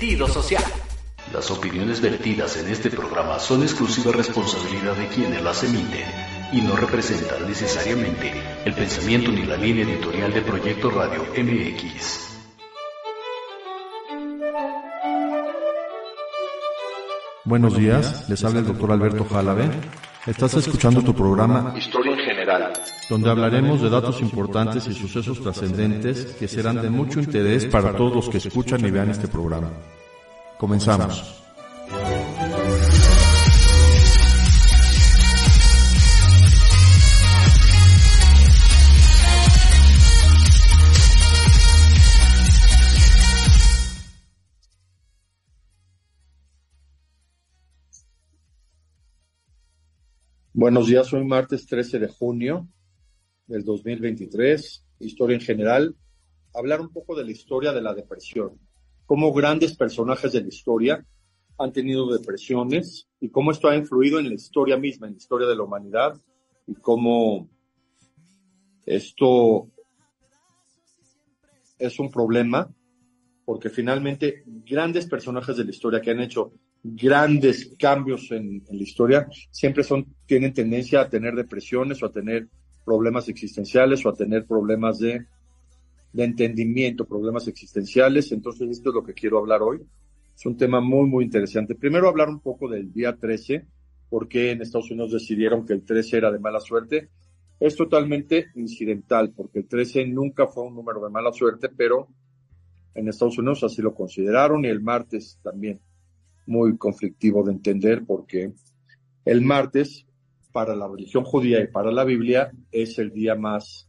Sentido social. Las opiniones vertidas en este programa son exclusiva responsabilidad de quienes las emiten y no representan necesariamente el pensamiento ni la línea editorial de Proyecto Radio MX. Buenos días, les habla el doctor Alberto Jalave. Estás escuchando tu programa Historia en General, donde hablaremos de datos importantes y sucesos trascendentes que serán de mucho interés para todos los que escuchan y vean este programa. Comenzamos. Buenos días, hoy martes 13 de junio del 2023, historia en general, hablar un poco de la historia de la depresión, cómo grandes personajes de la historia han tenido depresiones y cómo esto ha influido en la historia misma, en la historia de la humanidad y cómo esto es un problema porque finalmente grandes personajes de la historia que han hecho grandes cambios en, la historia siempre son, tienen tendencia a tener depresiones o a tener problemas existenciales o a tener problemas de, de entendimiento, problemas existenciales. Entonces, esto es lo que quiero hablar hoy. Es un tema muy, muy interesante. Primero hablar un poco del día 13, porque en Estados Unidos decidieron que el 13 era de mala suerte. Es totalmente incidental, porque el 13 nunca fue un número de mala suerte, pero en Estados Unidos así lo consideraron y el martes también muy conflictivo de entender porque el martes para la religión judía y para la Biblia es el día más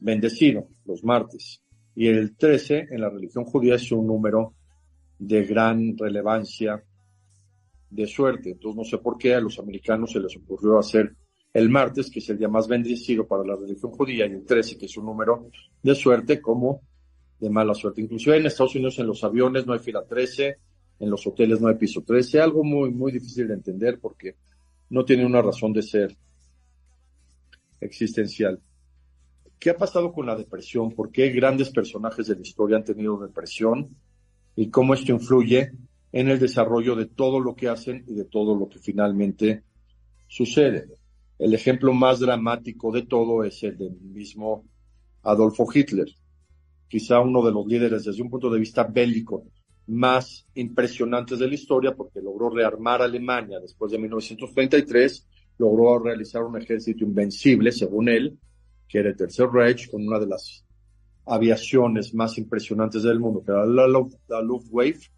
bendecido, los martes. Y el 13 en la religión judía es un número de gran relevancia de suerte. Entonces no sé por qué a los americanos se les ocurrió hacer el martes, que es el día más bendecido para la religión judía, y el 13, que es un número de suerte, como de mala suerte. Inclusive en Estados Unidos en los aviones no hay fila 13, en los hoteles no hay piso 13, algo muy, muy difícil de entender porque no tiene una razón de ser existencial. ¿Qué ha pasado con la depresión? ¿Por qué grandes personajes de la historia han tenido depresión? ¿Y cómo esto influye en el desarrollo de todo lo que hacen y de todo lo que finalmente sucede? El ejemplo más dramático de todo es el del mismo Adolfo Hitler, quizá uno de los líderes desde un punto de vista bélico más impresionantes de la historia porque logró rearmar a Alemania después de 1933, logró realizar un ejército invencible, según él, que era el Tercer Reich, con una de las aviaciones más impresionantes del mundo, que era la, la Luftwaffe,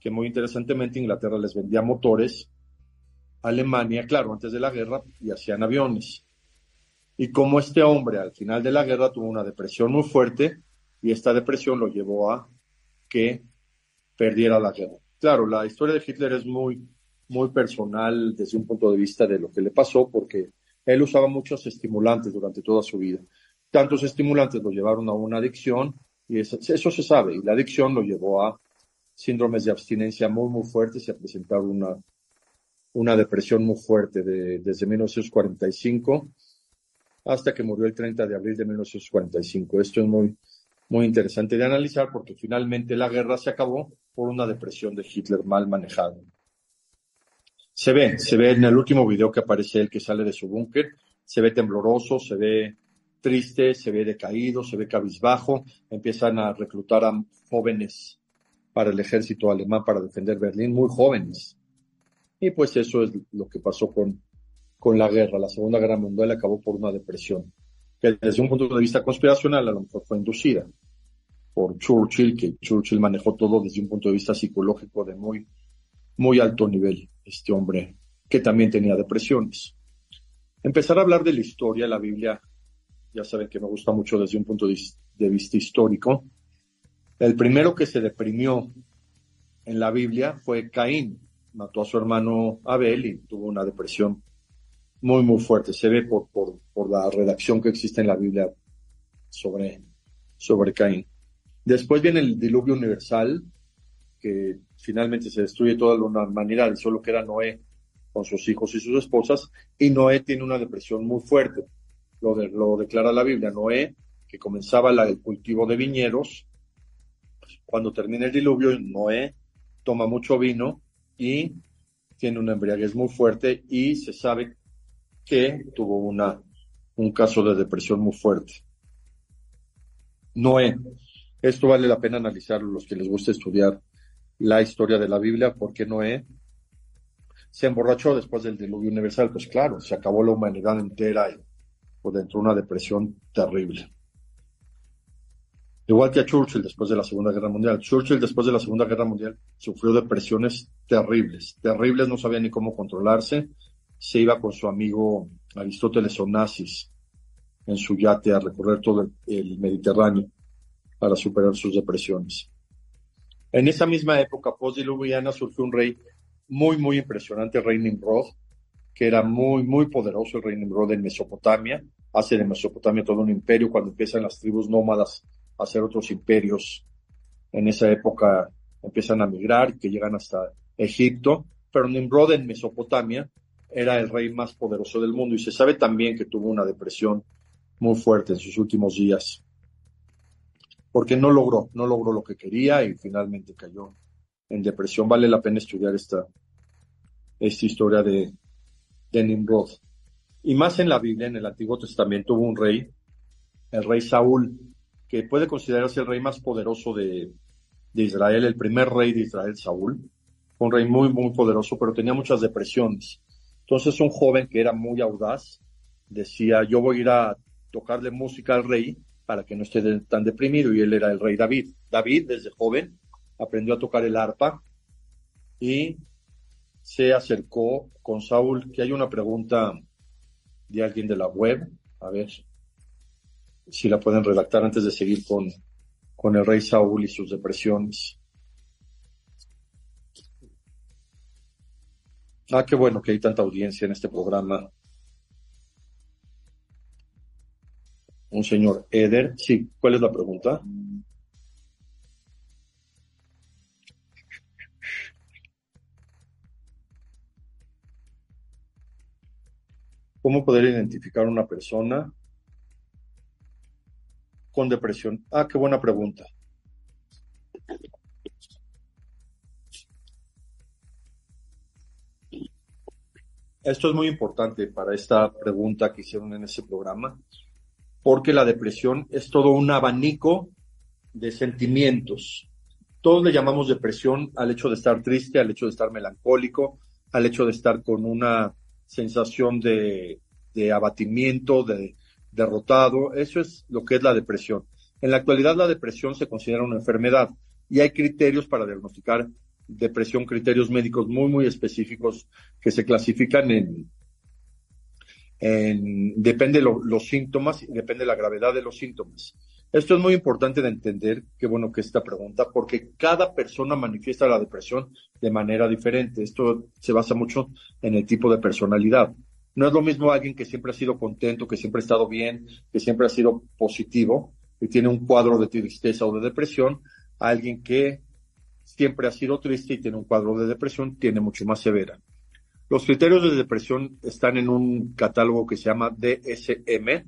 que muy interesantemente Inglaterra les vendía motores a Alemania, claro, antes de la guerra, y hacían aviones. Y como este hombre al final de la guerra tuvo una depresión muy fuerte, y esta depresión lo llevó a que perdiera la guerra. Claro, la historia de Hitler es muy, muy personal desde un punto de vista de lo que le pasó, porque él usaba muchos estimulantes durante toda su vida. Tantos estimulantes lo llevaron a una adicción, y eso, se sabe, y la adicción lo llevó a síndromes de abstinencia muy, muy fuertes y a presentar una, una depresión muy fuerte de, desde 1945 hasta que murió el 30 de abril de 1945. Esto es muy, muy interesante de analizar porque finalmente la guerra se acabó por una depresión de Hitler mal manejada. Se ve, se ve en el último video que aparece él que sale de su búnker, se ve tembloroso, se ve triste, se ve decaído, se ve cabizbajo, empiezan a reclutar a jóvenes para el ejército alemán para defender Berlín, muy jóvenes. Y pues eso es lo que pasó con, con la guerra. La Segunda Guerra Mundial acabó por una depresión, que desde un punto de vista conspiracional a lo mejor fue inducida por Churchill, que Churchill manejó todo desde un punto de vista psicológico de muy, muy alto nivel, este hombre que también tenía depresiones. Empezar a hablar de la historia, la Biblia, ya saben que me gusta mucho desde un punto de vista histórico. El primero que se deprimió en la Biblia fue Caín. Mató a su hermano Abel y tuvo una depresión muy, muy fuerte. Se ve por, por, por la redacción que existe en la Biblia sobre, sobre Caín. Después viene el diluvio universal, que finalmente se destruye toda la humanidad y solo queda Noé con sus hijos y sus esposas, y Noé tiene una depresión muy fuerte. Lo, lo declara la Biblia. Noé, que comenzaba el cultivo de viñedos, cuando termina el diluvio, Noé toma mucho vino y tiene una embriaguez muy fuerte y se sabe que tuvo una, un caso de depresión muy fuerte. Noé. Esto vale la pena analizarlo los que les gusta estudiar la historia de la Biblia, porque Noé se emborrachó después del diluvio universal. Pues claro, se acabó la humanidad entera y pues, dentro de una depresión terrible. Igual que a Churchill después de la Segunda Guerra Mundial. Churchill después de la Segunda Guerra Mundial sufrió depresiones terribles, terribles, no sabía ni cómo controlarse. Se iba con su amigo Aristóteles Onassis en su yate a recorrer todo el, Mediterráneo para superar sus depresiones. En esa misma época post-diluviana surgió un rey muy, muy impresionante, el rey Nimrod, que era muy, muy poderoso, el rey Nimrod en Mesopotamia. Hace de Mesopotamia todo un imperio cuando empiezan las tribus nómadas a hacer otros imperios. En esa época empiezan a migrar y que llegan hasta Egipto. Pero Nimrod en Mesopotamia era el rey más poderoso del mundo y se sabe también que tuvo una depresión muy fuerte en sus últimos días, porque no logró, no logró lo que quería y finalmente cayó en depresión. Vale la pena estudiar esta, esta historia de, de Nimrod. Y más en la Biblia, en el Antiguo Testamento, hubo un rey, el rey Saúl, que puede considerarse el rey más poderoso de, de Israel, el primer rey de Israel, Saúl. Un rey muy, muy poderoso, pero tenía muchas depresiones. Entonces un joven que era muy audaz decía, yo voy a ir a tocarle música al rey para que no esté tan deprimido y él era el rey David. David desde joven aprendió a tocar el arpa y se acercó con Saúl, que hay una pregunta de alguien de la web, a ver si la pueden redactar antes de seguir con, con el rey Saúl y sus depresiones. Ah, qué bueno que hay tanta audiencia en este programa. Un señor Eder. Sí, ¿cuál es la pregunta? ¿Cómo poder identificar una persona con depresión? Ah, qué buena pregunta. Esto es muy importante para esta pregunta que hicieron en ese programa porque la depresión es todo un abanico de sentimientos. Todos le llamamos depresión al hecho de estar triste, al hecho de estar melancólico, al hecho de estar con una sensación de, abatimiento, de derrotado. Eso es lo que es la depresión. En la actualidad la depresión se considera una enfermedad y hay criterios para diagnosticar depresión, criterios médicos muy, muy específicos que se clasifican en, depende de los síntomas y depende de la gravedad de los síntomas. Esto es muy importante de entender, qué bueno que esta pregunta, porque cada persona manifiesta la depresión de manera diferente. Esto se basa mucho en el tipo de personalidad. No es lo mismo alguien que siempre ha sido contento, que siempre ha estado bien, que siempre ha sido positivo y tiene un cuadro de tristeza o de depresión, a alguien que siempre ha sido triste y tiene un cuadro de depresión, tiene mucho más severa. Los criterios de depresión están en un catálogo que se llama DSM.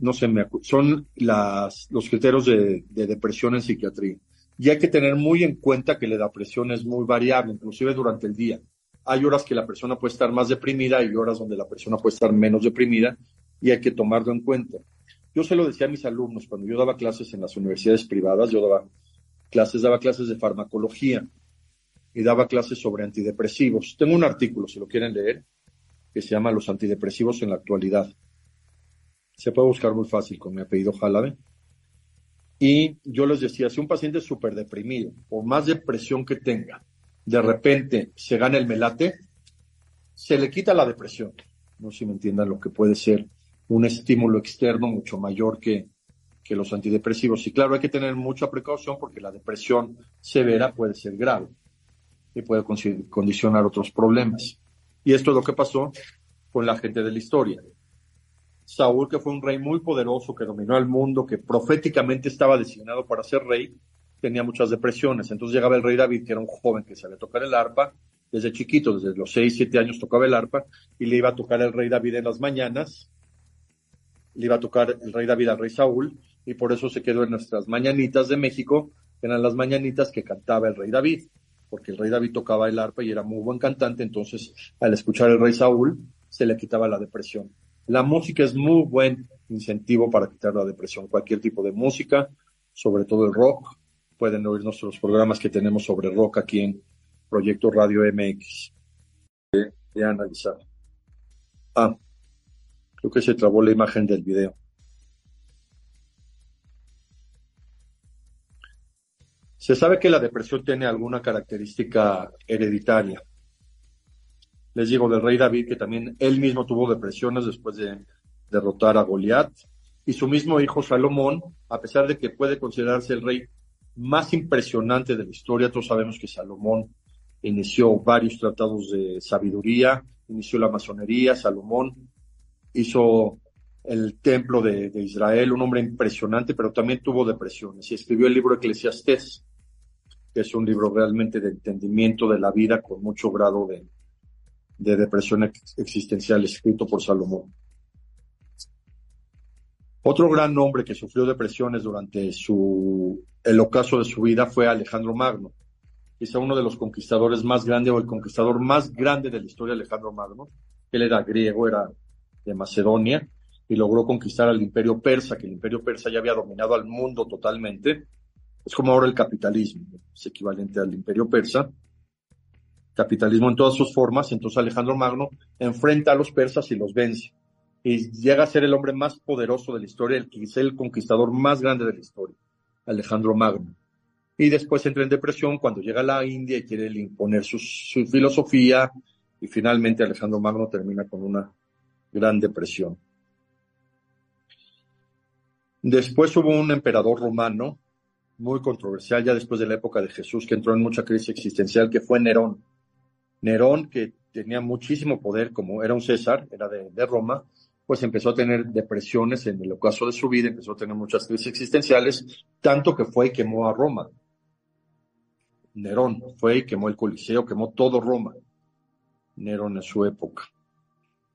no se me son las, los criterios de, depresión en psiquiatría. Y hay que tener muy en cuenta que la depresión es muy variable, inclusive durante el día. Hay horas que la persona puede estar más deprimida y horas donde la persona puede estar menos deprimida y hay que tomarlo en cuenta. Yo se lo decía a mis alumnos cuando yo daba clases en las universidades privadas, yo daba clases, daba clases de farmacología y daba clases sobre antidepresivos. Tengo un artículo, si lo quieren leer, que se llama Los antidepresivos en la actualidad. Se puede buscar muy fácil con mi apellido Jalabe. Y yo les decía, si un paciente es súper deprimido, por más depresión que tenga, de repente se gana el melate, se le quita la depresión. No sé si me entiendan lo que puede ser un estímulo externo mucho mayor que, que los antidepresivos. Y claro, hay que tener mucha precaución porque la depresión severa puede ser grave y puede condicionar otros problemas. Y esto es lo que pasó con la gente de la historia. Saúl, que fue un rey muy poderoso, que dominó el mundo, que proféticamente estaba designado para ser rey, tenía muchas depresiones. Entonces llegaba el rey David, que era un joven que sabía tocar el arpa, desde chiquito, desde los 6, 7 años tocaba el arpa, y le iba a tocar el rey David en las mañanas, le iba a tocar el rey David al rey Saúl, y por eso se quedó en nuestras mañanitas de México, que eran las mañanitas que cantaba el rey David, porque el rey David tocaba el arpa y era muy buen cantante, entonces al escuchar el rey Saúl se le quitaba la depresión. La música es muy buen incentivo para quitar la depresión, cualquier tipo de música, sobre todo el rock. Pueden oír nuestros programas que tenemos sobre rock aquí en Proyecto Radio MX. De, de analizar. Ah, creo que se trabó la imagen del video. Se sabe que la depresión tiene alguna característica hereditaria. Les digo del rey David que también él mismo tuvo depresiones después de derrotar a Goliat y su mismo hijo Salomón, a pesar de que puede considerarse el rey más impresionante de la historia, todos sabemos que Salomón inició varios tratados de sabiduría, inició la masonería, Salomón hizo el templo de, Israel, un hombre impresionante, pero también tuvo depresiones y escribió el libro Eclesiastés, que es un libro realmente de entendimiento de la vida con mucho grado de, de depresión existencial escrito por Salomón. Otro gran hombre que sufrió depresiones durante su, el ocaso de su vida fue Alejandro Magno, quizá uno de los conquistadores más grandes o el conquistador más grande de la historia, Alejandro Magno. Él era griego, era de Macedonia y logró conquistar al imperio persa, que el imperio persa ya había dominado al mundo totalmente es como ahora el capitalismo, es equivalente al imperio persa. Capitalismo en todas sus formas, entonces Alejandro Magno enfrenta a los persas y los vence. Y llega a ser el hombre más poderoso de la historia, el que es el conquistador más grande de la historia, Alejandro Magno. Y después entra en depresión cuando llega a la India y quiere imponer su, su filosofía, y finalmente Alejandro Magno termina con una gran depresión. Después hubo un emperador romano muy controversial ya después de la época de Jesús, que entró en mucha crisis existencial, que fue Nerón. Nerón, que tenía muchísimo poder, como era un César, era de, Roma, pues empezó a tener depresiones en el ocaso de su vida, empezó a tener muchas crisis existenciales, tanto que fue y quemó a Roma. Nerón fue y quemó el Coliseo, quemó todo Roma. Nerón en su época.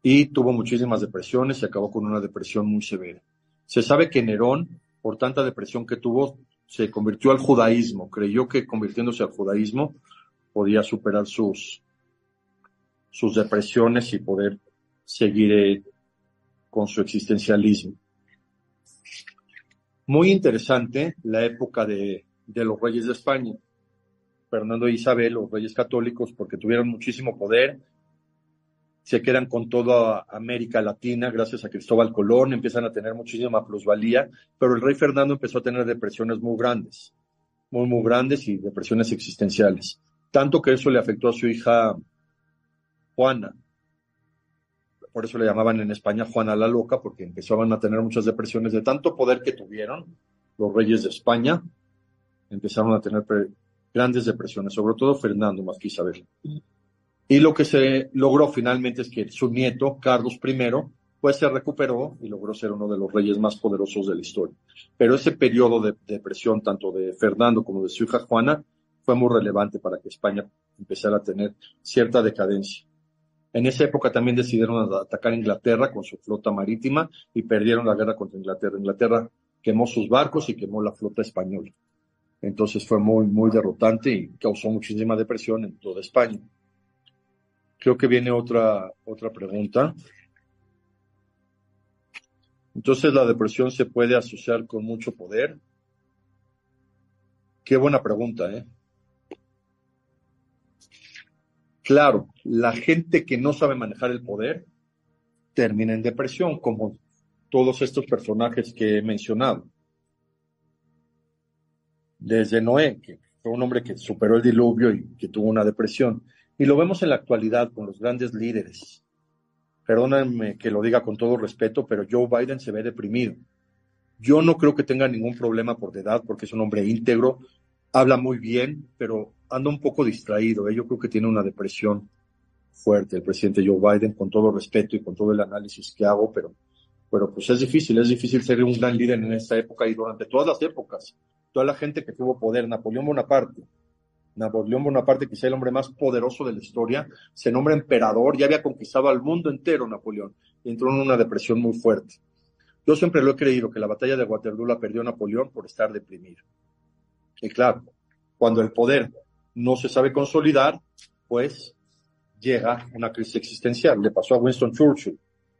Y tuvo muchísimas depresiones y acabó con una depresión muy severa. Se sabe que Nerón, por tanta depresión que tuvo, se convirtió al judaísmo, creyó que convirtiéndose al judaísmo podía superar sus, sus depresiones y poder seguir eh, con su existencialismo. Muy interesante la época de, de los reyes de España. Fernando e Isabel, los reyes católicos, porque tuvieron muchísimo poder, se quedan con toda América Latina gracias a Cristóbal Colón, empiezan a tener muchísima plusvalía, pero el rey Fernando empezó a tener depresiones muy grandes, muy, muy grandes y depresiones existenciales. Tanto que eso le afectó a su hija Juana. Por eso le llamaban en España Juana la Loca, porque empezaban a tener muchas depresiones de tanto poder que tuvieron los reyes de España. Empezaron a tener grandes depresiones, sobre todo Fernando más que Isabel. Y lo que se logró finalmente es que su nieto, Carlos I, pues se recuperó y logró ser uno de los reyes más poderosos de la historia. Pero ese periodo de depresión, tanto de Fernando como de su hija Juana, fue muy relevante para que España empezara a tener cierta decadencia. En esa época también decidieron atacar Inglaterra con su flota marítima y perdieron la guerra contra Inglaterra. Inglaterra quemó sus barcos y quemó la flota española. Entonces fue muy, muy derrotante y causó muchísima depresión en toda España. Creo que viene otra, otra pregunta. Entonces, ¿la depresión se puede asociar con mucho poder? Qué buena pregunta, ¿eh? Claro, la gente que no sabe manejar el poder termina en depresión, como todos estos personajes que he mencionado. Desde Noé, que fue un hombre que superó el diluvio y que tuvo una depresión. Y lo vemos en la actualidad con los grandes líderes. Perdónenme que lo diga con todo respeto, pero Joe Biden se ve deprimido. Yo no creo que tenga ningún problema por edad, porque es un hombre íntegro, habla muy bien, pero anda un poco distraído. ¿eh? Yo creo que tiene una depresión fuerte el presidente Joe Biden, con todo respeto y con todo el análisis que hago, pero, pero pues es difícil, es difícil ser un gran líder en esta época y durante todas las épocas. Toda la gente que tuvo poder, Napoleón Bonaparte, Napoleón Bonaparte, quizá el hombre más poderoso de la historia, se nombra emperador, ya había conquistado al mundo entero Napoleón, y entró en una depresión muy fuerte. Yo siempre lo he creído que la batalla de Waterloo la perdió Napoleón por estar deprimido. Y claro, cuando el poder no se sabe consolidar, pues llega una crisis existencial. Le pasó a Winston Churchill.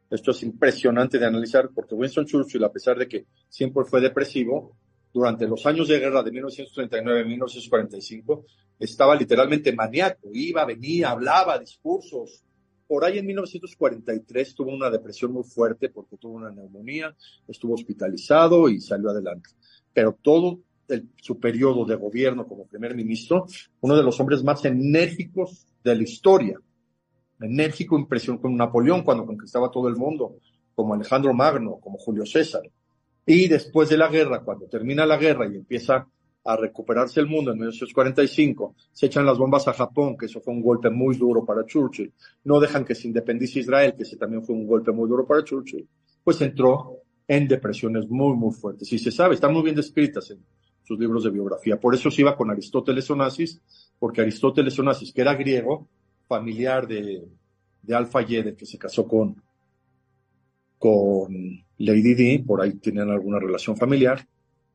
Esto es impresionante de analizar porque Winston Churchill, a pesar de que siempre fue depresivo, durante los años de guerra de 1939 1945, estaba literalmente maníaco. Iba, venía, hablaba, discursos. Por ahí en 1943 tuvo una depresión muy fuerte porque tuvo una neumonía, estuvo hospitalizado y salió adelante. Pero todo el, su periodo de gobierno como primer ministro, uno de los hombres más enérgicos de la historia enérgico impresión con Napoleón cuando conquistaba todo el mundo, como Alejandro Magno, como Julio César. Y después de la guerra, cuando termina la guerra y empieza a recuperarse el mundo en 1945, se echan las bombas a Japón, que eso fue un golpe muy duro para Churchill. No dejan que se independice Israel, que ese también fue un golpe muy duro para Churchill. Pues entró en depresiones muy, muy fuertes. Y se sabe, están muy bien descritas en sus libros de biografía. Por eso se iba con Aristóteles Onassis, porque Aristóteles Onassis, que era griego, familiar de, de Alfa Yede que se casó con, con Lady Di, por ahí tenían alguna relación familiar,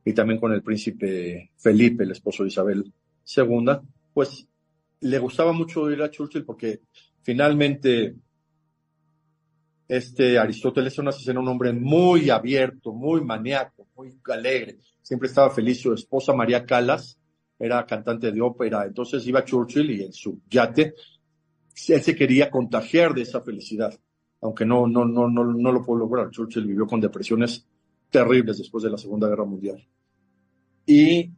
y también con el príncipe Felipe, el esposo de Isabel II, pues le gustaba mucho ir a Churchill porque finalmente este Aristóteles era un hombre muy abierto, muy maníaco, muy alegre, siempre estaba feliz. Su esposa María Calas era cantante de ópera, entonces iba a Churchill y en su yate él se quería contagiar de esa felicidad, aunque no, no, no, no, no lo pudo lograr. Churchill vivió con depresiones terribles después de la Segunda Guerra Mundial. Y,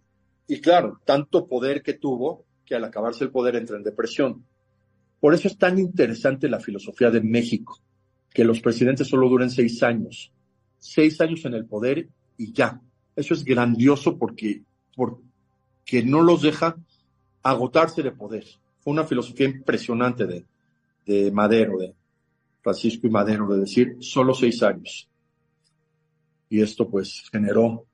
y claro, tanto poder que tuvo que al acabarse el poder entra en depresión. Por eso es tan interesante la filosofía de México, que los presidentes solo duren seis años. Seis años en el poder y ya. Eso es grandioso porque, porque no los deja agotarse de poder. Fue una filosofía impresionante de, de Madero, de Francisco y Madero, de decir solo seis años. Y esto pues generó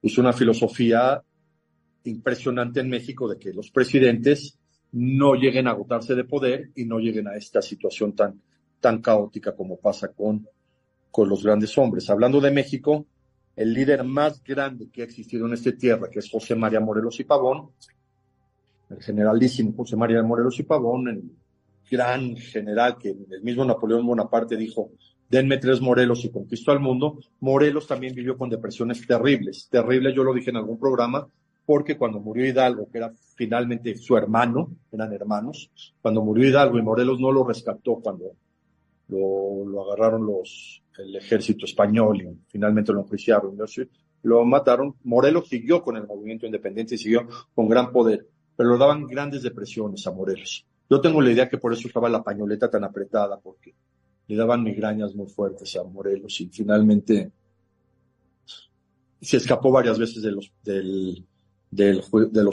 es una filosofía impresionante en México de que los presidentes no lleguen a agotarse de poder y no lleguen a esta situación tan, tan caótica como pasa con, con los grandes hombres. Hablando de México, el líder más grande que ha existido en esta tierra, que es José María Morelos y Pavón, el generalísimo José María Morelos y Pavón, el gran general que el mismo Napoleón Bonaparte dijo, denme tres Morelos y conquisto al mundo, Morelos también vivió con depresiones terribles, terribles, yo lo dije en algún programa, porque cuando murió Hidalgo, que era finalmente su hermano, eran hermanos, cuando murió Hidalgo y Morelos no lo rescató cuando lo, agarraron los, el ejército español y finalmente lo enjuiciaron, lo mataron, Morelos siguió con el movimiento independiente y siguió con gran poder pero lo daban grandes depresiones a Morelos. Yo tengo la idea que por eso estaba la pañoleta tan apretada, porque le daban migrañas muy fuertes a Morelos y finalmente se escapó varias veces de los,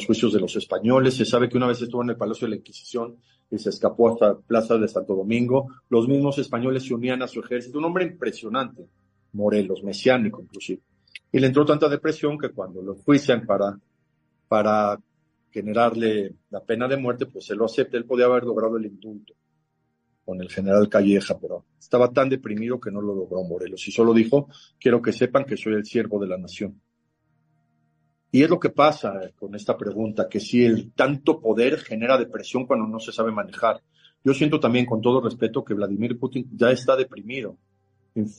juicios de los españoles. Se sabe que una vez estuvo en el Palacio de la Inquisición y se escapó hasta Plaza de Santo Domingo. Los mismos españoles se unían a su ejército. Un hombre impresionante, Morelos, mesiánico inclusive. Y le entró tanta depresión que cuando lo juician para, para generarle la pena de muerte, pues se lo acepta. Él podía haber logrado el indulto con el general Calleja, pero estaba tan deprimido que no lo logró Morelos y solo dijo, quiero que sepan que soy el siervo de la nación. Y es lo que pasa con esta pregunta, que si el tanto poder genera depresión cuando no se sabe manejar. Yo siento también, con todo respeto, que Vladimir Putin ya está deprimido.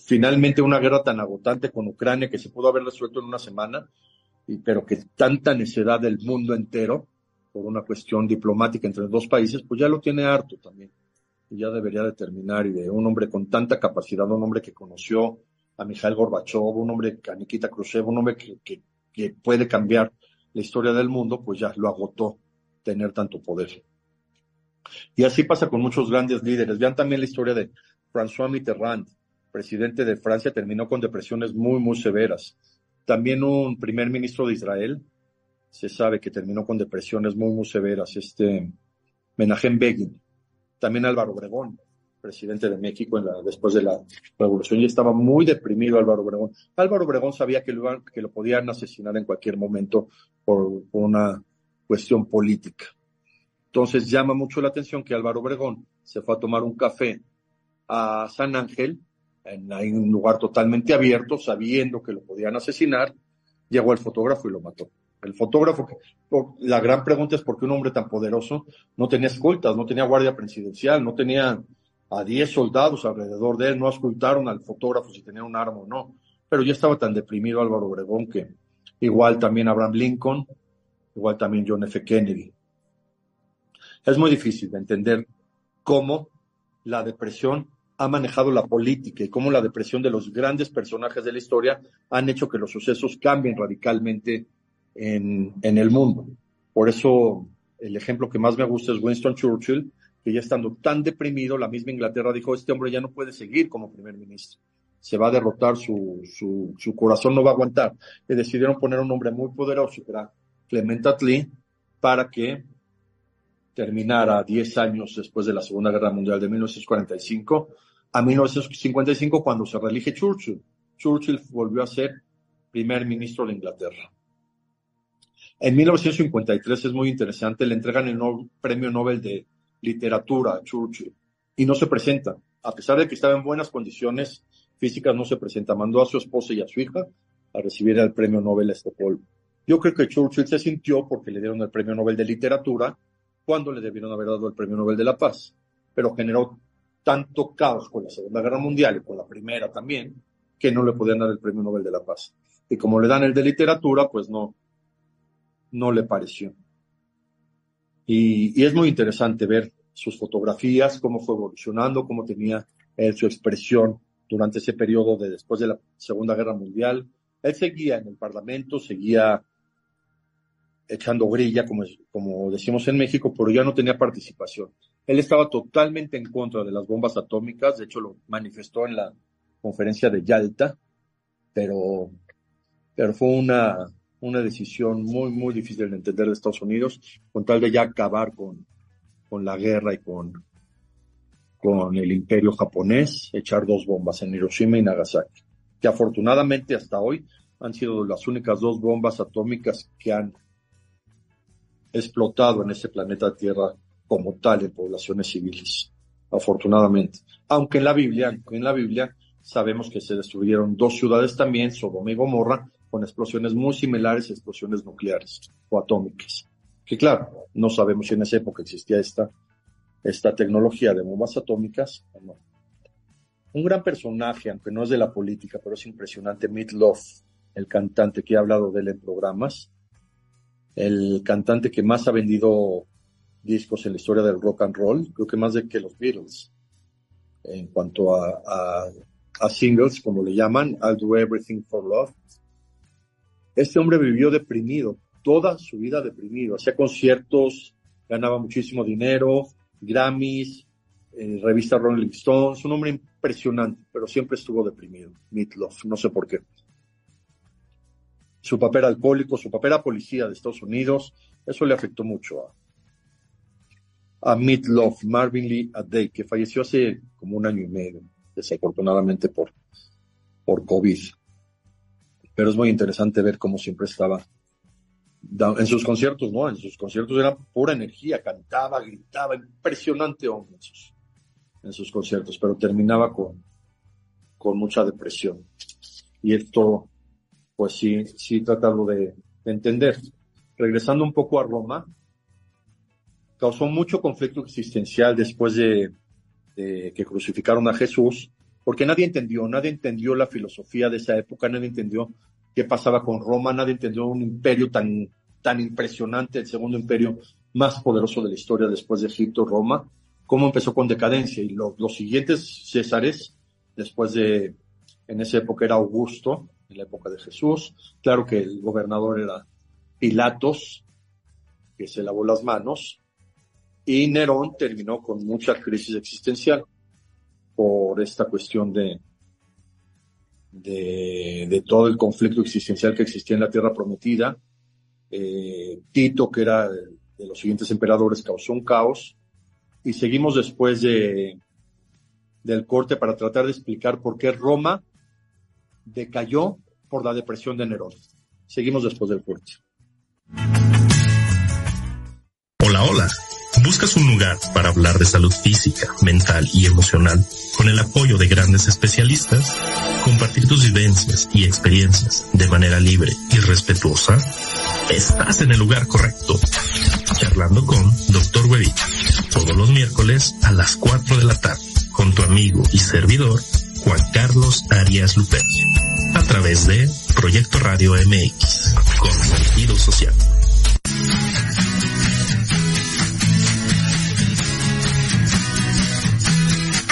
Finalmente, una guerra tan agotante con Ucrania que se pudo haber resuelto en una semana, pero que tanta necedad del mundo entero, por una cuestión diplomática entre dos países, pues ya lo tiene harto también. Y ya debería de terminar. Y de un hombre con tanta capacidad, un hombre que conoció a Mikhail Gorbachev, un hombre, a Nikita Khrushchev, un hombre que, que, que puede cambiar la historia del mundo, pues ya lo agotó tener tanto poder. Y así pasa con muchos grandes líderes. Vean también la historia de François Mitterrand, presidente de Francia, terminó con depresiones muy, muy severas. También un primer ministro de Israel, se sabe que terminó con depresiones muy, muy severas, este Menachem Begin. También Álvaro Obregón, presidente de México después de la revolución, y estaba muy deprimido Álvaro Obregón. Álvaro Obregón sabía que lo, podían asesinar en cualquier momento por una cuestión política. Entonces llama mucho la atención que Álvaro Obregón se fue a tomar un café a San Ángel en, un lugar totalmente abierto, sabiendo que lo podían asesinar, llegó el fotógrafo y lo mató. El fotógrafo, la gran pregunta es por qué un hombre tan poderoso no tenía escoltas, no tenía guardia presidencial, no tenía a 10 soldados alrededor de él, no escoltaron al fotógrafo si tenía un arma o no. Pero ya estaba tan deprimido Álvaro Obregón que igual también Abraham Lincoln, igual también John F. Kennedy. Es muy difícil de entender cómo la depresión ha manejado la política y cómo la depresión de los grandes personajes de la historia han hecho que los sucesos cambien radicalmente en, en el mundo. Por eso el ejemplo que más me gusta es Winston Churchill, que ya estando tan deprimido, la misma Inglaterra dijo, este hombre ya no puede seguir como primer ministro, se va a derrotar, su, su, su corazón no va a aguantar. Y decidieron poner un hombre muy poderoso, que era Clement Attlee, para que terminara 10 años después de la Segunda Guerra Mundial de 1945 a 1955 cuando se reelige Churchill. Churchill volvió a ser primer ministro de Inglaterra. En 1953 es muy interesante, le entregan el premio Nobel de Literatura a Churchill y no se presenta. A pesar de que estaba en buenas condiciones físicas, no se presenta. Mandó a su esposa y a su hija a recibir el premio Nobel a Estocolmo. Yo creo que Churchill se sintió porque le dieron el premio Nobel de Literatura cuando le debieron haber dado el premio Nobel de la Paz, pero generó tanto caos con la Segunda Guerra Mundial y con la Primera también, que no le podían dar el premio Nobel de la Paz. Y como le dan el de literatura, pues no, no le pareció. Y, es muy interesante ver sus fotografías, cómo fue evolucionando, cómo tenía su expresión durante ese periodo de después de la Segunda Guerra Mundial. Él seguía en el Parlamento, seguía echando grilla, como, como decimos en México, pero ya no tenía participación. Él estaba totalmente en contra de las bombas atómicas, de hecho lo manifestó en la conferencia de Yalta, pero, pero fue una, una decisión muy, muy difícil de entender de Estados Unidos, con tal de ya acabar con, con la guerra y con, con el imperio japonés, echar dos bombas en Hiroshima y Nagasaki, que afortunadamente hasta hoy han sido las únicas dos bombas atómicas que han explotado en este planeta Tierra como tal en poblaciones civiles, afortunadamente. Aunque en la Biblia, en la Biblia sabemos que se destruyeron dos ciudades también, Sodoma y Gomorra, con explosiones muy similares a explosiones nucleares o atómicas. Que claro, no sabemos si en esa época existía esta, esta tecnología de bombas atómicas o no. Un gran personaje, aunque no es de la política, pero es impresionante, Meat Love, el cantante que he hablado de él en programas, el cantante que más ha vendido discos en la historia del rock and roll, creo que más de que los Beatles, en cuanto a, singles, como le llaman, I'll Do Everything for Love. Este hombre vivió deprimido, toda su vida deprimido, hacía conciertos, ganaba muchísimo dinero, Grammys, eh, revista Rolling Stones, un hombre impresionante, pero siempre estuvo deprimido, Love, no sé por qué. Su papel alcohólico, su papel a policía de Estados Unidos, eso le afectó mucho a, a Love, Marvin Lee Day, que falleció hace como un año y medio, desafortunadamente por, por COVID. Pero es muy interesante ver cómo siempre estaba en sus conciertos, ¿no? En sus conciertos era pura energía, cantaba, gritaba, impresionante hombre en sus, conciertos, pero terminaba con, con mucha depresión. Y esto, pues sí, sí tratarlo de entender. Regresando un poco a Roma, causó mucho conflicto existencial después de, que crucificaron a Jesús, porque nadie entendió, nadie entendió la filosofía de esa época, nadie entendió qué pasaba con Roma, nadie entendió un imperio tan, tan impresionante, el segundo imperio más poderoso de la historia después de Egipto, Roma, cómo empezó con decadencia. Y los siguientes Césares, después de, en esa época era Augusto, en la época de Jesús, claro que el gobernador era Pilatos, que se lavó las manos, y Nerón terminó con mucha crisis existencial por esta cuestión de, de, todo el conflicto existencial que existía en la Tierra Prometida. Eh, Tito, que era de los siguientes emperadores, causó un caos. Y seguimos después de, del corte para tratar de explicar por qué Roma decayó por la depresión de Nerón. Seguimos después del corte. Hola, hola. ¿Buscas un lugar para hablar de salud física, mental y emocional con el apoyo de grandes especialistas? ¿Compartir tus vivencias y experiencias de manera libre y respetuosa? Estás en el lugar correcto. Charlando con Dr. Webita. Todos los miércoles a las 4 de la tarde. Con tu amigo y servidor, Juan Carlos Arias Lupercio. A través de Proyecto Radio MX. Con sentido social.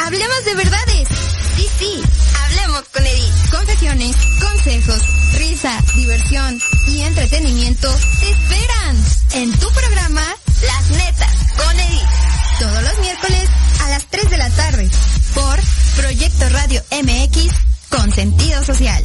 Hablemos de verdades. Sí, sí. Hablemos con Edith. Confesiones, consejos, risa, diversión y entretenimiento te esperan en tu programa Las Netas con Edith. Todos los miércoles a las 3 de la tarde por Proyecto Radio MX con sentido social.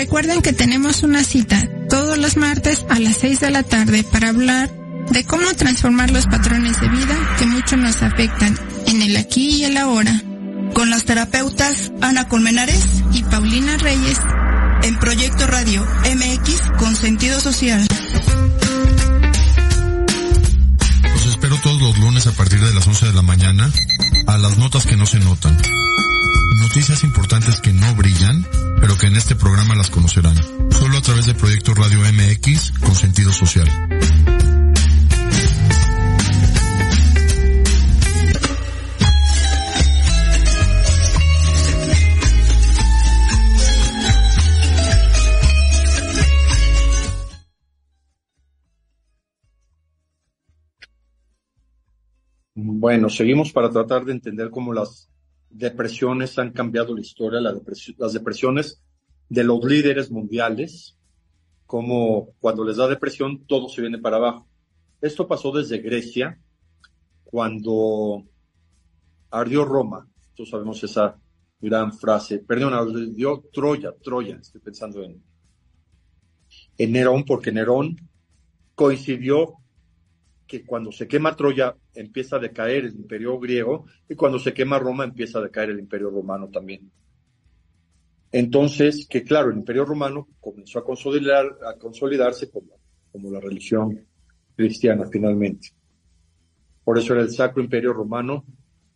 Recuerden que tenemos una cita todos los martes a las 6 de la tarde para hablar de cómo transformar los patrones de vida que mucho nos afectan en el aquí y el ahora. Con las terapeutas Ana Colmenares y Paulina Reyes en Proyecto Radio MX con sentido social. Los espero todos los lunes a partir de las 11 de la mañana a las notas que no se notan. Noticias importantes que no brillan, pero que en este programa las conocerán. Solo a través de Proyecto Radio MX con sentido social. Bueno, seguimos para tratar de entender cómo las depresiones han cambiado la historia, la las depresiones de los líderes mundiales, como cuando les da depresión todo se viene para abajo. Esto pasó desde Grecia, cuando ardió Roma, todos sabemos esa gran frase, perdón, ardió Troya, Troya, estoy pensando en, en Nerón, porque Nerón coincidió que cuando se quema Troya empieza a decaer el imperio griego y cuando se quema Roma empieza a decaer el imperio romano también. Entonces, que claro, el imperio romano comenzó a, consolidar, a consolidarse como, como la religión cristiana finalmente. Por eso era el Sacro Imperio Romano,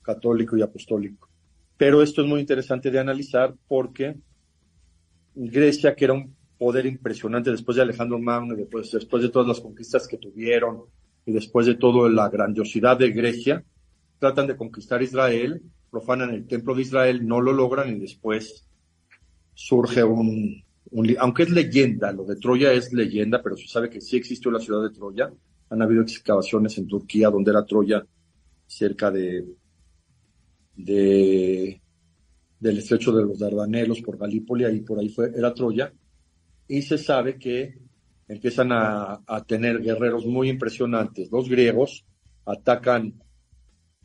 católico y apostólico. Pero esto es muy interesante de analizar porque Grecia, que era un poder impresionante después de Alejandro Magno, después, después de todas las conquistas que tuvieron, y después de todo la grandiosidad de Grecia, tratan de conquistar Israel, profanan el templo de Israel, no lo logran y después surge un, aunque es leyenda, lo de Troya es leyenda, pero se sabe que sí existió la ciudad de Troya. Han habido excavaciones en Turquía donde era Troya, cerca de, de del estrecho de los Dardanelos por Galípoli, ahí por ahí fue, era Troya. Y se sabe que empiezan a, tener guerreros muy impresionantes. Los griegos atacan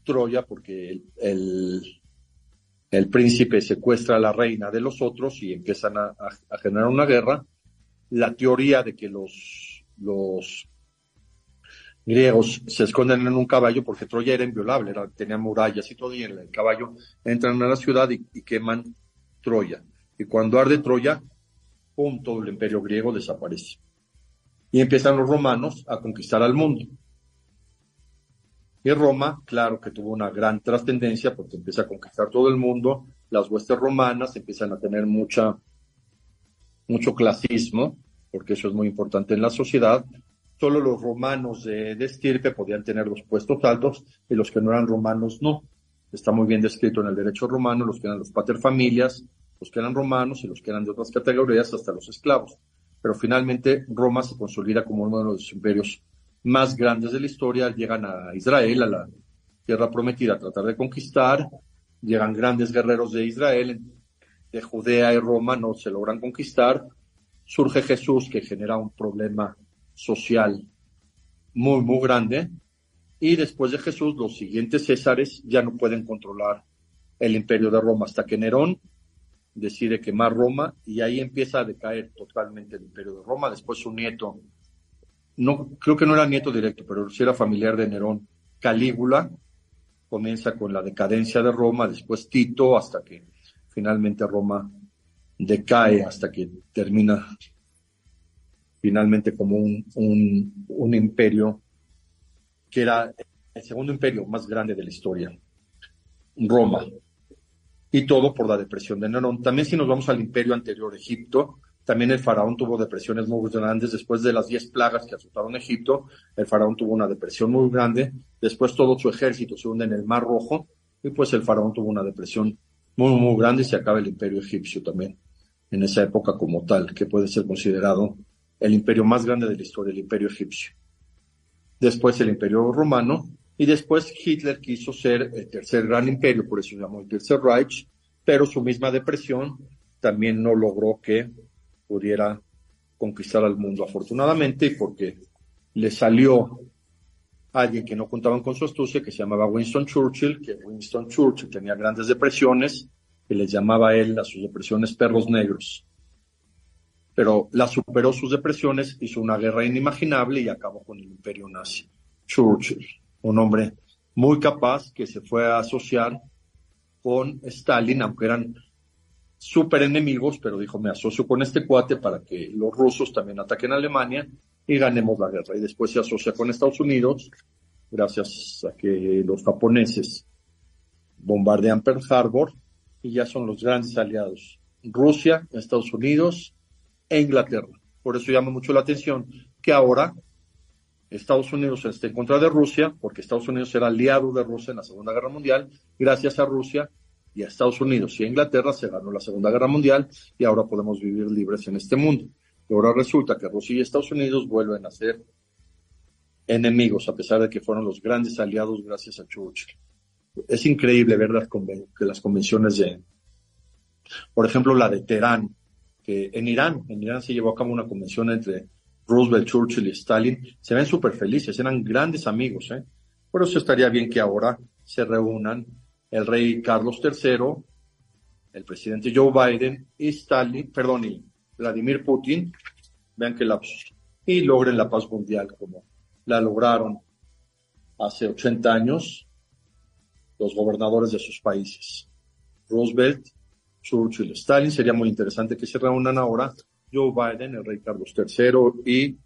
Troya porque el, el, príncipe secuestra a la reina de los otros y empiezan a, generar una guerra. La teoría de que los, los griegos se esconden en un caballo porque Troya era inviolable, tenía murallas y todo, y en el caballo entran a la ciudad y, y queman Troya. Y cuando arde Troya, ¡pum! todo el imperio griego desaparece y empiezan los romanos a conquistar al mundo. Y Roma, claro que tuvo una gran trascendencia porque empieza a conquistar todo el mundo, las huestes romanas empiezan a tener mucha, mucho clasismo, porque eso es muy importante en la sociedad. Solo los romanos de, estirpe podían tener los puestos altos y los que no eran romanos no. Está muy bien descrito en el derecho romano, los que eran los paterfamilias, los que eran romanos y los que eran de otras categorías, hasta los esclavos pero finalmente Roma se consolida como uno de los imperios más grandes de la historia, llegan a Israel, a la tierra prometida, a tratar de conquistar, llegan grandes guerreros de Israel, de Judea y Roma, no se logran conquistar, surge Jesús que genera un problema social muy, muy grande, y después de Jesús los siguientes Césares ya no pueden controlar el imperio de Roma hasta que Nerón decide quemar Roma y ahí empieza a decaer totalmente el imperio de Roma. Después su nieto, no creo que no era nieto directo, pero sí era familiar de Nerón, Calígula, comienza con la decadencia de Roma, después Tito, hasta que finalmente Roma decae, hasta que termina finalmente como un, un, un imperio que era el segundo imperio más grande de la historia, Roma y todo por la depresión de Nerón. También si nos vamos al imperio anterior, Egipto, también el faraón tuvo depresiones muy grandes. Después de las diez plagas que azotaron Egipto, el faraón tuvo una depresión muy grande. Después todo su ejército se hunde en el Mar Rojo y pues el faraón tuvo una depresión muy, muy grande y se acaba el imperio egipcio también en esa época como tal, que puede ser considerado el imperio más grande de la historia, el imperio egipcio. Después el imperio romano y después Hitler quiso ser el tercer gran imperio, por eso se llamó el Tercer Reich, pero su misma depresión también no logró que pudiera conquistar al mundo, afortunadamente, porque le salió alguien que no contaban con su astucia, que se llamaba Winston Churchill, que Winston Churchill tenía grandes depresiones, que les llamaba él a sus depresiones perros negros. Pero la superó sus depresiones, hizo una guerra inimaginable y acabó con el imperio nazi. Churchill un hombre muy capaz que se fue a asociar con Stalin, aunque eran súper enemigos, pero dijo, me asocio con este cuate para que los rusos también ataquen a Alemania y ganemos la guerra. Y después se asocia con Estados Unidos, gracias a que los japoneses bombardean Pearl Harbor y ya son los grandes aliados. Rusia, Estados Unidos e Inglaterra. Por eso llama mucho la atención que ahora Estados Unidos está en contra de Rusia, porque Estados Unidos era aliado de Rusia en la Segunda Guerra Mundial. Gracias a Rusia y a Estados Unidos y a Inglaterra se ganó la Segunda Guerra Mundial y ahora podemos vivir libres en este mundo. Y ahora resulta que Rusia y Estados Unidos vuelven a ser enemigos, a pesar de que fueron los grandes aliados gracias a Churchill. Es increíble ver las, que las convenciones de, por ejemplo, la de Teherán, que en Irán, en Irán se llevó a cabo una convención entre Roosevelt, Churchill y Stalin, se ven súper felices, eran grandes amigos. ¿eh? Por eso estaría bien que ahora se reúnan el rey Carlos III, el presidente Joe Biden y Stalin, perdón, y Vladimir Putin, vean que la, y logren la paz mundial como la lograron hace 80 años los gobernadores de sus países. Roosevelt, Churchill, Stalin, sería muy interesante que se reúnan ahora Joe Biden, el rey Carlos III y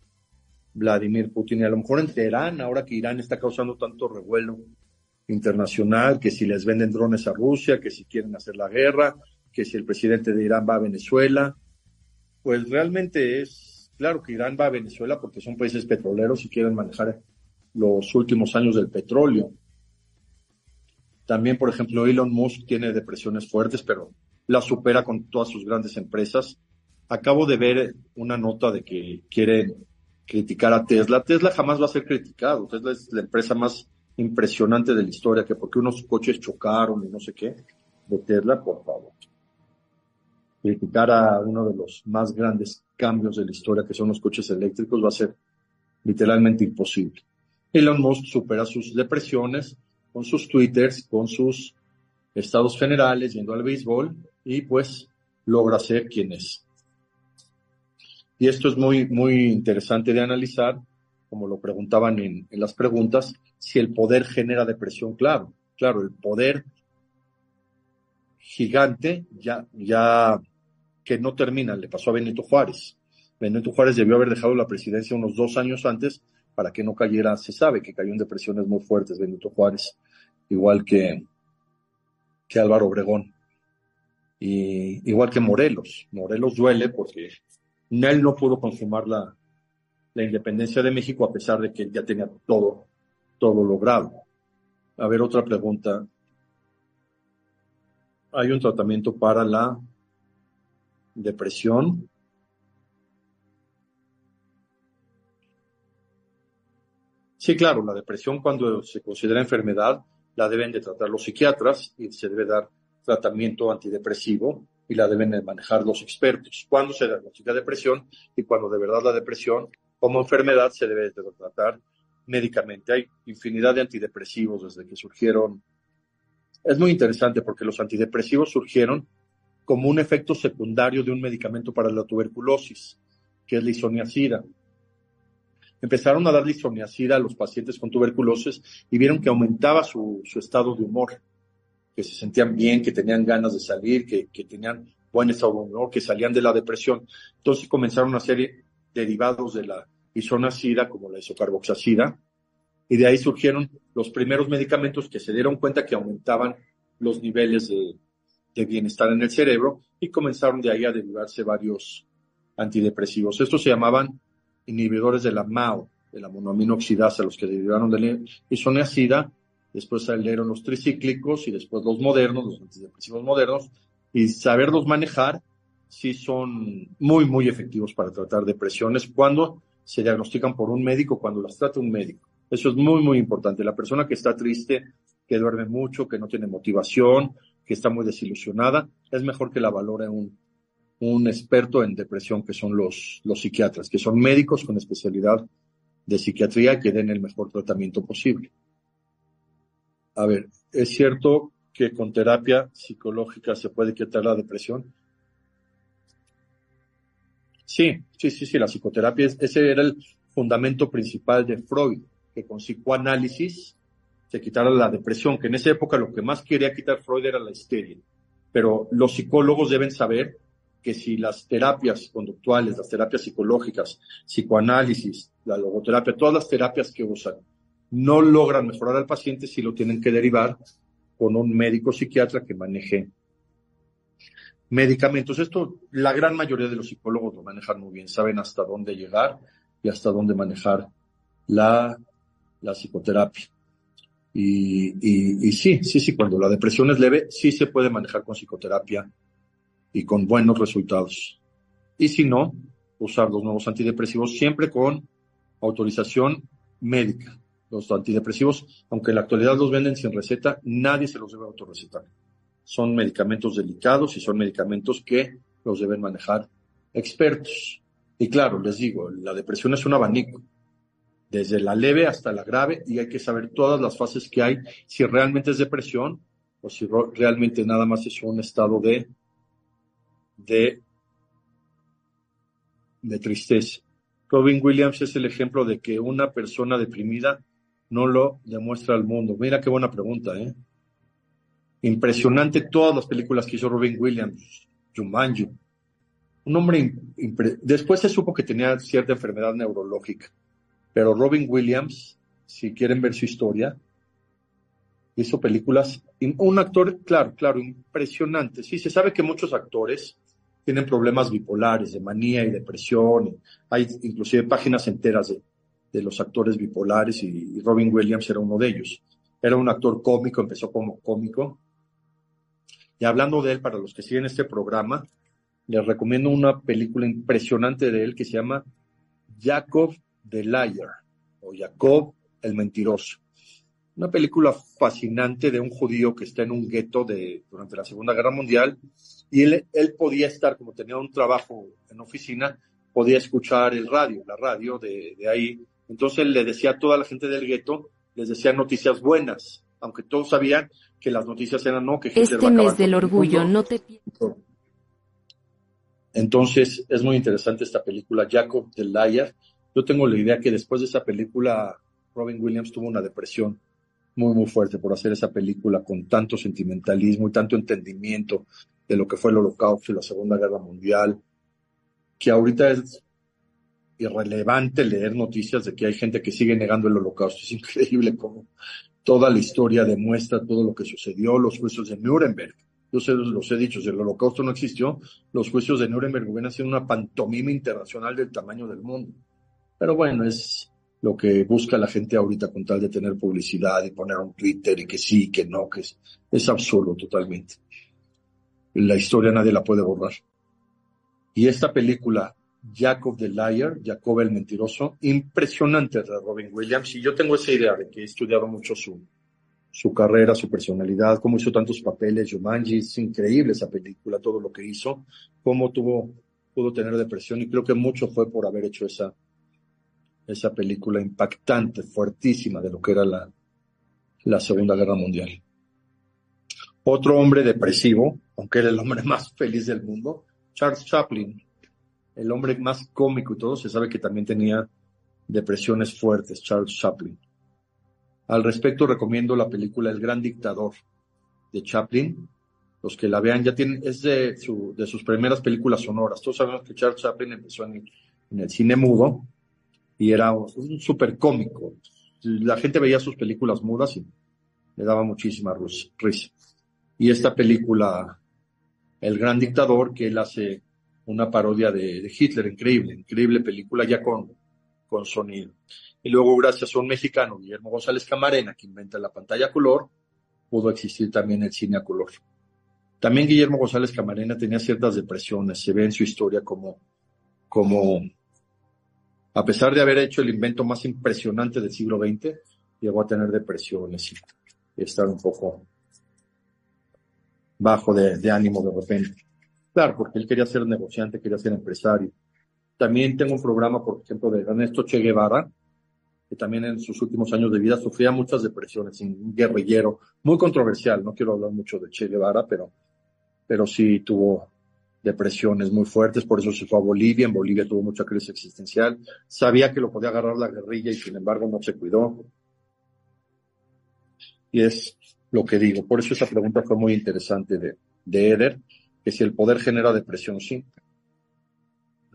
Vladimir Putin. Y a lo mejor en Teherán, ahora que Irán está causando tanto revuelo internacional, que si les venden drones a Rusia, que si quieren hacer la guerra, que si el presidente de Irán va a Venezuela, pues realmente es claro que Irán va a Venezuela porque son países petroleros y quieren manejar los últimos años del petróleo. También, por ejemplo, Elon Musk tiene depresiones fuertes, pero la supera con todas sus grandes empresas acabo de ver una nota de que quieren criticar a Tesla. Tesla jamás va a ser criticado. Tesla es la empresa más impresionante de la historia, que porque unos coches chocaron y no sé qué, de Tesla, por favor. Criticar a uno de los más grandes cambios de la historia, que son los coches eléctricos, va a ser literalmente imposible. Elon Musk supera sus depresiones con sus twitters, con sus estados generales, yendo al béisbol, y pues logra ser quien es. Y esto es muy, muy interesante de analizar, como lo preguntaban en, las preguntas, si el poder genera depresión. Claro, claro, el poder gigante ya, ya que no termina, le pasó a Benito Juárez. Benito Juárez debió haber dejado la presidencia unos dos años antes para que no cayera, se sabe que cayó en depresiones muy fuertes Benito Juárez, igual que, que Álvaro Obregón. Y igual que Morelos. Morelos duele porque él no pudo consumar la, la independencia de México a pesar de que ya tenía todo, todo logrado. A ver, otra pregunta. ¿Hay un tratamiento para la depresión? Sí, claro, la depresión cuando se considera enfermedad la deben de tratar los psiquiatras y se debe dar tratamiento antidepresivo y la deben de manejar los expertos. Cuando se diagnostica depresión y cuando de verdad la depresión como enfermedad se debe de tratar médicamente. Hay infinidad de antidepresivos desde que surgieron. Es muy interesante porque los antidepresivos surgieron como un efecto secundario de un medicamento para la tuberculosis, que es la isoniazida. Empezaron a dar isoniazida a los pacientes con tuberculosis y vieron que aumentaba su, estado de humor, que se sentían bien, que tenían ganas de salir, que, que tenían buen estado de humor, que salían de la depresión. Entonces comenzaron a hacer derivados de la isoniazida, como la isocarboxacida, y de ahí surgieron los primeros medicamentos que se dieron cuenta que aumentaban los niveles de, de bienestar en el cerebro y comenzaron de ahí a derivarse varios antidepresivos. Estos se llamaban inhibidores de la MAO, de la monoaminoxidasa, los que derivaron de la isoniazida, después salieron los tricíclicos y después los modernos, los antidepresivos modernos, y saberlos manejar sí son muy, muy efectivos para tratar depresiones cuando se diagnostican por un médico, cuando las trata un médico. Eso es muy, muy importante. La persona que está triste, que duerme mucho, que no tiene motivación, que está muy desilusionada, es mejor que la valore un, un experto en depresión, que son los, los psiquiatras, que son médicos con especialidad de psiquiatría que den el mejor tratamiento posible. A ver, ¿es cierto que con terapia psicológica se puede quitar la depresión? Sí, sí, sí, sí, la psicoterapia, ese era el fundamento principal de Freud, que con psicoanálisis se quitara la depresión, que en esa época lo que más quería quitar Freud era la histeria. Pero los psicólogos deben saber que si las terapias conductuales, las terapias psicológicas, psicoanálisis, la logoterapia, todas las terapias que usan, no logran mejorar al paciente, si lo tienen que derivar con un médico psiquiatra que maneje medicamentos. Esto, la gran mayoría de los psicólogos lo manejan muy bien, saben hasta dónde llegar y hasta dónde manejar la, la psicoterapia. Y, y, sí, sí, sí, cuando la depresión es leve, sí se puede manejar con psicoterapia y con buenos resultados. Y si no, usar los nuevos antidepresivos siempre con autorización médica. Los antidepresivos, aunque en la actualidad los venden sin receta, nadie se los debe autorrecetar. Son medicamentos delicados y son medicamentos que los deben manejar expertos. Y claro, les digo, la depresión es un abanico desde la leve hasta la grave, y hay que saber todas las fases que hay, si realmente es depresión o si realmente nada más es un estado de, de, de tristeza. Robin Williams es el ejemplo de que una persona deprimida no lo demuestra al mundo. Mira qué buena pregunta, ¿eh? Impresionante todas las películas que hizo Robin Williams, Jumanji. Un hombre, después se supo que tenía cierta enfermedad neurológica pero Robin Williams, si quieren ver su historia, hizo películas, un actor, claro, claro, impresionante. Sí, se sabe que muchos actores tienen problemas bipolares, de manía y depresión. hay inclusive páginas enteras de, los actores bipolares y, Robin Williams era uno de ellos. Era un actor cómico, empezó como cómico. Y hablando de él, para los que siguen este programa, les recomiendo una película impresionante de él que se llama Jacob The Liar o Jacob el Mentiroso. Una película fascinante de un judío que está en un gueto de, durante la Segunda Guerra Mundial y él, él podía estar, como tenía un trabajo en oficina, podía escuchar el radio, la radio de, de ahí. Entonces le decía a toda la gente del gueto, les decía noticias buenas, aunque todos sabían que las noticias eran no, que Este mes del orgullo, no te Entonces es muy interesante esta película, Jacob the Liar, yo tengo la idea que después de esa película, Robin Williams tuvo una depresión muy, muy fuerte por hacer esa película con tanto sentimentalismo y tanto entendimiento de lo que fue el holocausto y la Segunda Guerra Mundial, que ahorita es irrelevante leer noticias de que hay gente que sigue negando el holocausto. Es increíble cómo toda la historia demuestra todo lo que sucedió, los juicios de Nuremberg. Yo se los he dicho, si el holocausto no existió, los juicios de Nuremberg hubieran sido una pantomima internacional del tamaño del mundo. Pero bueno, es lo que busca la gente ahorita con tal de tener publicidad y poner un Twitter y que sí, que no, que es, es absurdo totalmente. La historia nadie la puede borrar. Y esta película, Jacob the Liar, Jacob el Mentiroso, impresionante de Robin Williams. Y yo tengo esa idea de que he estudiado mucho su, su carrera, su personalidad, cómo hizo tantos papeles, Jumanji, es increíble esa película, todo lo que hizo, cómo tuvo, pudo tener depresión y creo que mucho fue por haber hecho esa, esa película impactante, fuertísima de lo que era la, la Segunda Guerra Mundial. Otro hombre depresivo, aunque era el hombre más feliz del mundo, Charles Chaplin, el hombre más cómico y todo, se sabe que también tenía depresiones fuertes, Charles Chaplin. Al respecto recomiendo la película El Gran Dictador de Chaplin. Los que la vean ya tienen, es de, su, de sus primeras películas sonoras. Todos sabemos que Charles Chaplin empezó en el, cine mudo y era un súper cómico. La gente veía sus películas mudas y le daba muchísima risa. Y esta película, El Gran Dictador, que él hace una parodia de, Hitler, increíble, increíble película ya con, con sonido. Y luego, gracias a un mexicano, Guillermo González Camarena, que inventa la pantalla color, pudo existir también el cine a color. También Guillermo González Camarena tenía ciertas depresiones, se ve en su historia como, como, a pesar de haber hecho el invento más impresionante del siglo XX, llegó a tener depresiones y estar un poco bajo de, ánimo de repente. Claro, porque él quería ser negociante, quería ser empresario. También tengo un programa, por ejemplo, de Ernesto Che Guevara, que también en sus últimos años de vida sufría muchas depresiones, un guerrillero, muy controversial, no quiero hablar mucho de Che Guevara, pero, pero sí tuvo depresiones muy fuertes, por eso se fue a Bolivia, en Bolivia tuvo mucha crisis existencial, sabía que lo podía agarrar la guerrilla y sin embargo no se cuidó. Y es lo que digo. Por eso esa pregunta fue muy interesante de, de Eder, que si el poder genera depresión, sí.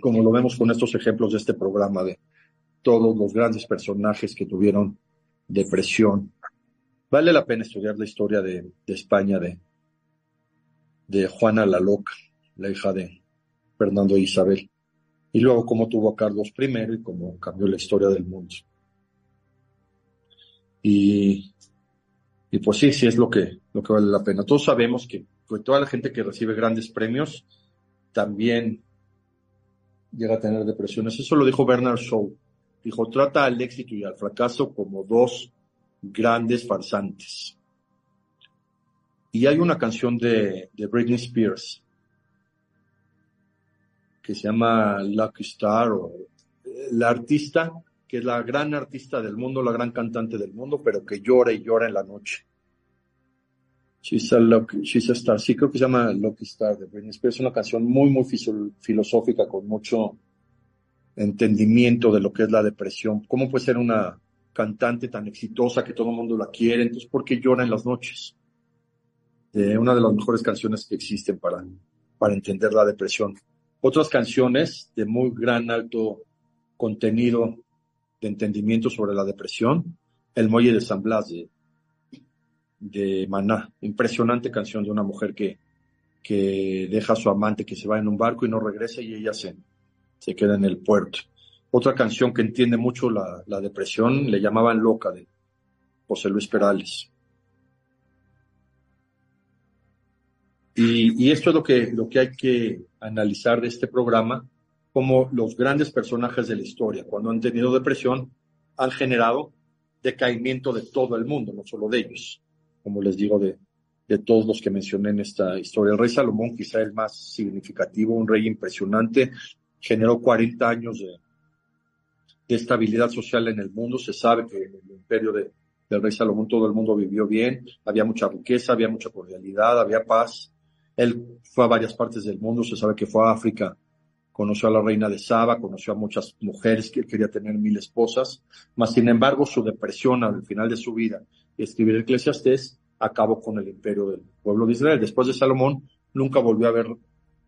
Como lo vemos con estos ejemplos de este programa de todos los grandes personajes que tuvieron depresión. Vale la pena estudiar la historia de, España de, de Juana la Loca, la hija de Fernando e Isabel. Y luego cómo tuvo a Carlos I y cómo cambió la historia del mundo. Y y pues sí, sí es lo que, lo que vale la pena. Todos sabemos que toda la gente que recibe grandes premios también llega a tener depresiones. Eso lo dijo Bernard Shaw. Dijo, trata al éxito y al fracaso como dos grandes farsantes. Y hay una canción de, de Britney Spears que se llama Lucky Star o la artista que es la gran artista del mundo, la gran cantante del mundo, pero que llora y llora en la noche. She's a, Lucky, she's a Star, sí creo que se llama Lucky Star de Britney Spears, es una canción muy, muy filosófica, con mucho entendimiento de lo que es la depresión. ¿Cómo puede ser una cantante tan exitosa que todo el mundo la quiere? Entonces, ¿por qué llora en las noches? Una de las mejores canciones que existen para, para entender la depresión. Otras canciones de muy gran alto contenido de entendimiento sobre la depresión, El Muelle de San Blas de, de Maná. Impresionante canción de una mujer que, que deja a su amante que se va en un barco y no regresa y ella se, se queda en el puerto. Otra canción que entiende mucho la, la depresión le llamaban Loca de José Luis Perales. Y, y, esto es lo que, lo que hay que analizar de este programa como los grandes personajes de la historia, cuando han tenido depresión, han generado decaimiento de todo el mundo, no solo de ellos, como les digo, de, de todos los que mencioné en esta historia. El rey Salomón, quizá el más significativo, un rey impresionante, generó 40 años de, estabilidad social en el mundo. Se sabe que en el imperio de, del rey Salomón todo el mundo vivió bien, había mucha riqueza, había mucha cordialidad, había paz. Él fue a varias partes del mundo, se sabe que fue a África conoció a la reina de Saba, conoció a muchas mujeres que él quería tener mil esposas, mas sin embargo su depresión al final de su vida escribir Eclesiastés acabó con el imperio del pueblo de Israel. Después de Salomón nunca volvió a haber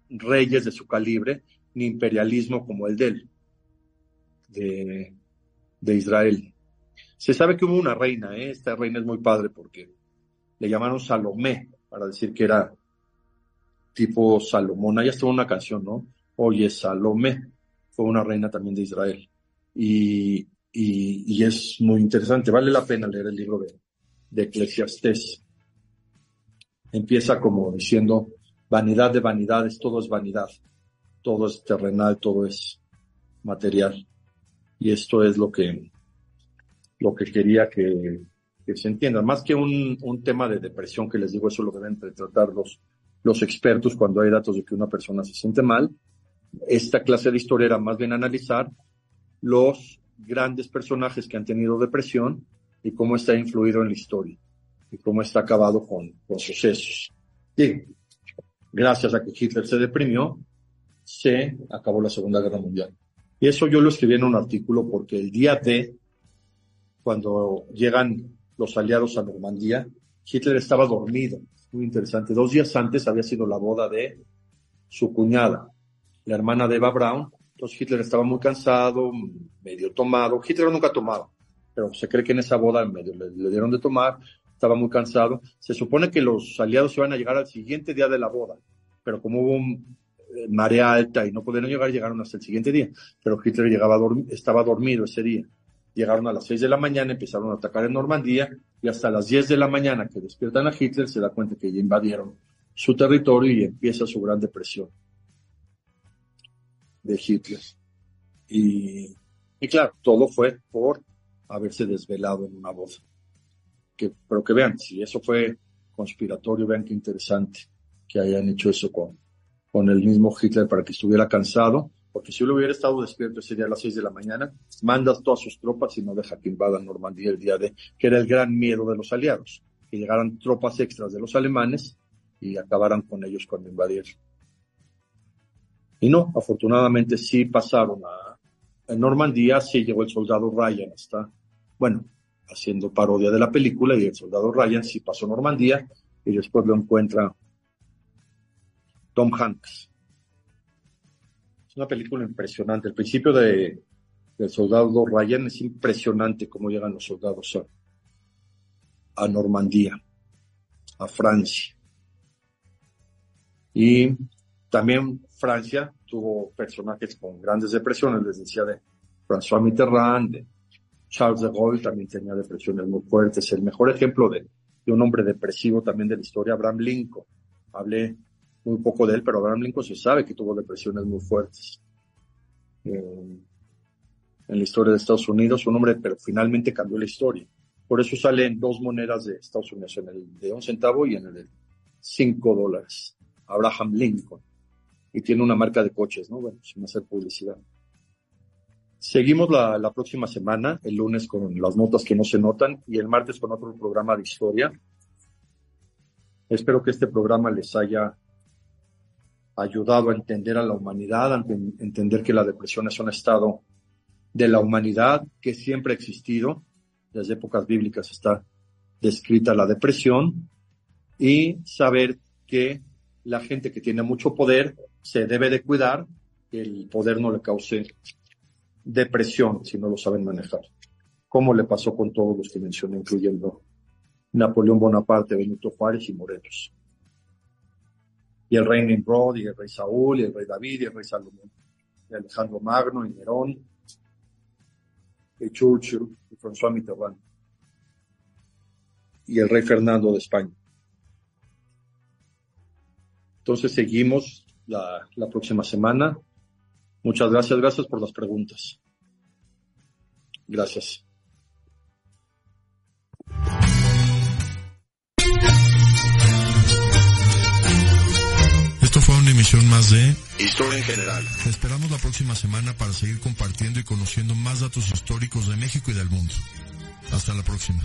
reyes de su calibre ni imperialismo como el de él, de, Israel. Se sabe que hubo una reina, ¿eh? esta reina es muy padre porque le llamaron Salomé, para decir que era tipo Salomón. Ahí estuvo una canción, ¿no? Oye, Salomé fue una reina también de Israel. Y, y, es muy interesante, vale la pena leer el libro de, de Eclesiastés. Empieza como diciendo, vanidad de vanidades, todo es vanidad, todo es terrenal, todo es material. Y esto es lo que, lo que quería que, que se entienda, más que un, un tema de depresión que les digo, eso lo deben tratar los, los expertos cuando hay datos de que una persona se siente mal. Esta clase de historia más bien analizar los grandes personajes que han tenido depresión y cómo está influido en la historia y cómo está acabado con, con sucesos. Y gracias a que Hitler se deprimió, se acabó la Segunda Guerra Mundial. Y eso yo lo escribí en un artículo porque el día de, cuando llegan los aliados a Normandía, Hitler estaba dormido. Muy interesante. Dos días antes había sido la boda de su cuñada, la hermana de Eva Braun. Entonces Hitler estaba muy cansado, medio tomado. Hitler nunca tomaba, pero se cree que en esa boda medio le, le dieron de tomar, estaba muy cansado. Se supone que los aliados iban a llegar al siguiente día de la boda, pero como hubo un, eh, marea alta y no pudieron llegar, llegaron hasta el siguiente día. Pero Hitler llegaba estaba dormido ese día. Llegaron a las 6 de la mañana, empezaron a atacar en Normandía y hasta las 10 de la mañana que despiertan a Hitler se da cuenta que ya invadieron su territorio y empieza su gran depresión de Hitler. Y, y claro, todo fue por haberse desvelado en una voz. Que, pero que vean, si eso fue conspiratorio, vean qué interesante que hayan hecho eso con, con el mismo Hitler para que estuviera cansado, porque si él hubiera estado despierto ese día a las seis de la mañana, manda todas sus tropas y no deja que invadan Normandía el día de, que era el gran miedo de los aliados, que llegaran tropas extras de los alemanes y acabaran con ellos cuando invadieron. Y no, afortunadamente sí pasaron a, en Normandía, sí llegó el soldado Ryan, está, bueno, haciendo parodia de la película y el soldado Ryan sí pasó Normandía y después lo encuentra Tom Hanks. Es una película impresionante. El principio de, del soldado Ryan es impresionante cómo llegan los soldados a, a Normandía, a Francia. Y también Francia tuvo personajes con grandes depresiones, les decía de François Mitterrand, de Charles de Gaulle también tenía depresiones muy fuertes. El mejor ejemplo de, un hombre depresivo también de la historia, Abraham Lincoln. Hablé muy poco de él, pero Abraham Lincoln se sabe que tuvo depresiones muy fuertes eh, en la historia de Estados Unidos, un hombre, pero finalmente cambió la historia. Por eso salen dos monedas de Estados Unidos, en el de un centavo y en el de cinco dólares. Abraham Lincoln. Y tiene una marca de coches, ¿no? Bueno, sin hacer publicidad. Seguimos la, la próxima semana, el lunes con las notas que no se notan y el martes con otro programa de historia. Espero que este programa les haya ayudado a entender a la humanidad, a entender que la depresión es un estado de la humanidad que siempre ha existido. Desde épocas bíblicas está descrita la depresión y saber que la gente que tiene mucho poder se debe de cuidar que el poder no le cause depresión si no lo saben manejar. Como le pasó con todos los que mencioné, incluyendo Napoleón Bonaparte, Benito Juárez y Morelos y el rey Nimrod, y el rey Saúl, y el rey David, y el rey Salomón, y Alejandro Magno, y Nerón, y Churchill, y François Mitterrand, y el rey Fernando de España. Entonces seguimos la, la próxima semana. Muchas gracias, gracias por las preguntas. Gracias. Esto fue una emisión más de Historia en General. Te esperamos la próxima semana para seguir compartiendo y conociendo más datos históricos de México y del mundo. Hasta la próxima.